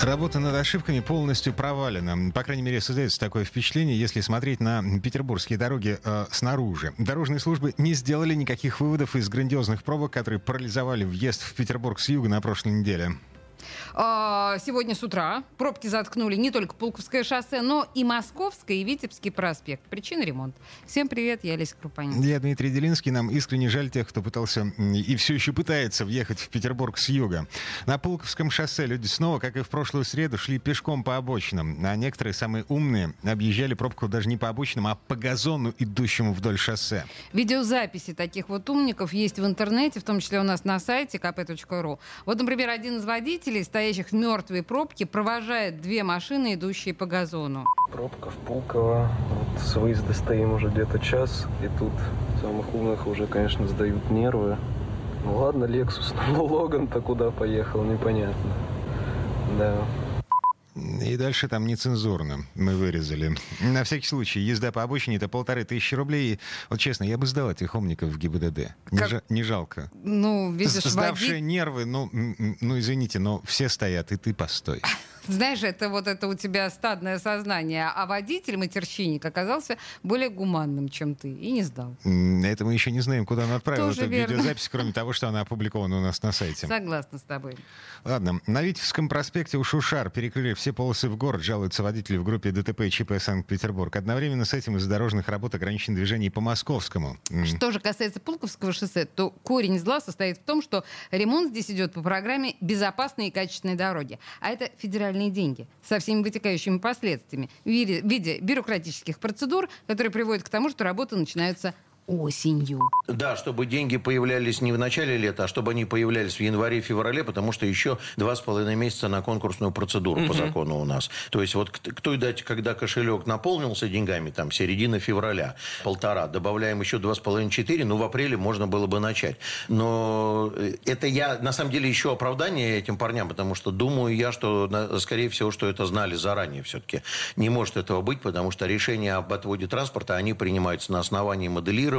Работа над ошибками полностью провалена. По крайней мере, создается такое впечатление, если смотреть на петербургские дороги э, снаружи. Дорожные службы не сделали никаких выводов из грандиозных пробок, которые парализовали въезд в Петербург с юга на прошлой неделе. А, сегодня с утра пробки заткнули не только Пулковское шоссе, но и Московское и Витебский проспект. Причина ремонт. Всем привет, я Олеся Крупанин. Я Дмитрий Делинский. Нам искренне жаль тех, кто пытался и все еще пытается въехать в Петербург с юга. На Пулковском шоссе люди снова, как и в прошлую среду, шли пешком по обочинам. А некоторые, самые умные, объезжали пробку даже не по обочинам, а по газону, идущему вдоль шоссе. Видеозаписи таких вот умников есть в интернете, в том числе у нас на сайте kp.ru. Вот, например, один из водителей стоящих в мертвой пробке, провожает две машины, идущие по газону. Пробка в Пулково. Вот с выезда стоим уже где-то час, и тут самых умных уже, конечно, сдают нервы. Ну ладно, Лексус, но Логан-то куда поехал, непонятно. Да. И дальше там нецензурно мы вырезали. На всякий случай, езда по обочине это полторы тысячи рублей. Вот честно, я бы сдал этих умников в ГИБДД. Не, Как- жа- не жалко. Ну, видишь, Сдавшие води- нервы, ну, ну, извините, но все стоят, и ты постой. Знаешь, это вот это у тебя стадное сознание. А водитель, матерщинник, оказался более гуманным, чем ты, и не сдал. Это мы еще не знаем, куда он отправил Тоже эту верно. видеозапись, кроме того, что она опубликована у нас на сайте. Согласна с тобой. Ладно, на Витебском проспекте у Шушар перекрыли все полосы в город, жалуются водители в группе ДТП и ЧП Санкт-Петербург. Одновременно с этим из-за дорожных работ ограничено движение по Московскому. Что же касается Пулковского шоссе, то корень зла состоит в том, что ремонт здесь идет по программе «Безопасные и качественные дороги». А это федеральные деньги со всеми вытекающими последствиями в виде, бюрократических процедур, которые приводят к тому, что работы начинаются осенью. Да, чтобы деньги появлялись не в начале лета, а чтобы они появлялись в январе-феврале, потому что еще два с половиной месяца на конкурсную процедуру по закону у нас. То есть вот к, той дате, когда кошелек наполнился деньгами, там середина февраля, полтора, добавляем еще два с половиной-четыре, ну в апреле можно было бы начать. Но э, это я, на самом деле, еще оправдание этим парням, потому что думаю я, что, скорее всего, что это знали заранее все-таки. Не может этого быть, потому что решения об отводе транспорта, они принимаются на основании моделирования,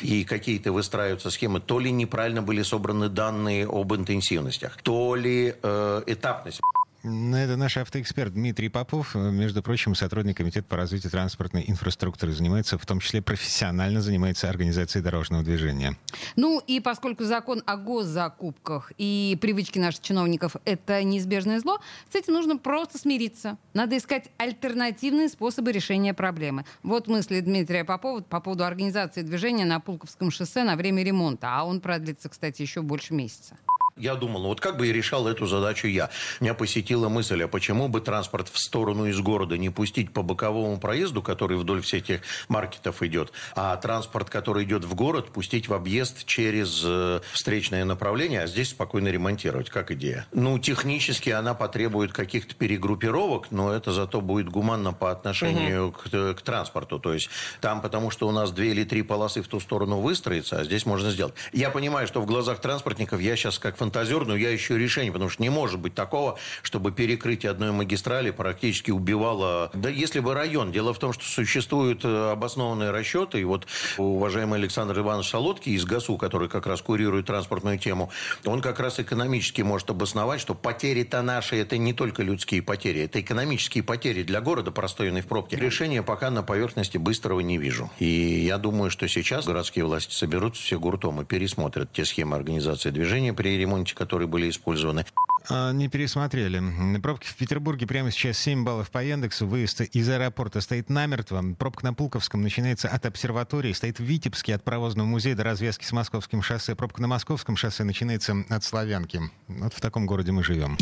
и какие-то выстраиваются схемы. То ли неправильно были собраны данные об интенсивностях, то ли э, этапность. Ну, Это наш автоэксперт Дмитрий Попов, э, между прочим, сотрудник Комитета по развитию транспортной инфраструктуры, занимается, в том числе профессионально занимается организацией дорожного движения. Ну и поскольку закон о госзакупках и привычки наших чиновников — это неизбежное зло, с этим нужно просто смириться. Надо искать альтернативные способы решения проблемы. Вот мысли Дмитрия Попова по поводу организации движения на Пулковском шоссе на время ремонта. А он продлится, кстати, еще больше месяца. Я думал, ну вот как бы и решал эту задачу я. Меня посетила мысль, а почему бы транспорт в сторону из города не пустить по боковому проезду, который вдоль всех этих маркетов идет, а транспорт, который идет в город, пустить в объезд через э, встречное направление, а здесь спокойно ремонтировать. Как идея? Ну, технически она потребует каких-то перегруппировок, но это зато будет гуманно по отношению к, к транспорту. То есть там, потому что у нас две или три полосы в ту сторону выстроится, а здесь можно сделать. Я понимаю, что в глазах транспортников я сейчас как фантазер, но я ищу решение, потому что не может быть такого, чтобы перекрытие одной магистрали практически убивало... Да если бы район. Дело в том, что существуют э, обоснованные расчеты, и вот уважаемый Александр Иванович Солодкий из ГАСУ, который как раз курирует транспортную тему, он как раз экономически может обосновать, что потери-то наши, это не только людские потери, это экономические потери для города, простоянной в пробке. Решения пока на поверхности быстрого не вижу. И я думаю, что сейчас городские власти соберутся все гуртом и пересмотрят те схемы организации движения при ремонте, которые были использованы. А, Не пересмотрели. Пробки в Петербурге прямо сейчас 7 баллов по Яндексу. Выезд из аэропорта стоит намертво. Пробка на Пулковском начинается от обсерватории. Стоит в Витебске от паровозного музея до развязки с Московским шоссе. Пробка на Московском шоссе начинается от Славянки. Вот в таком городе мы живем.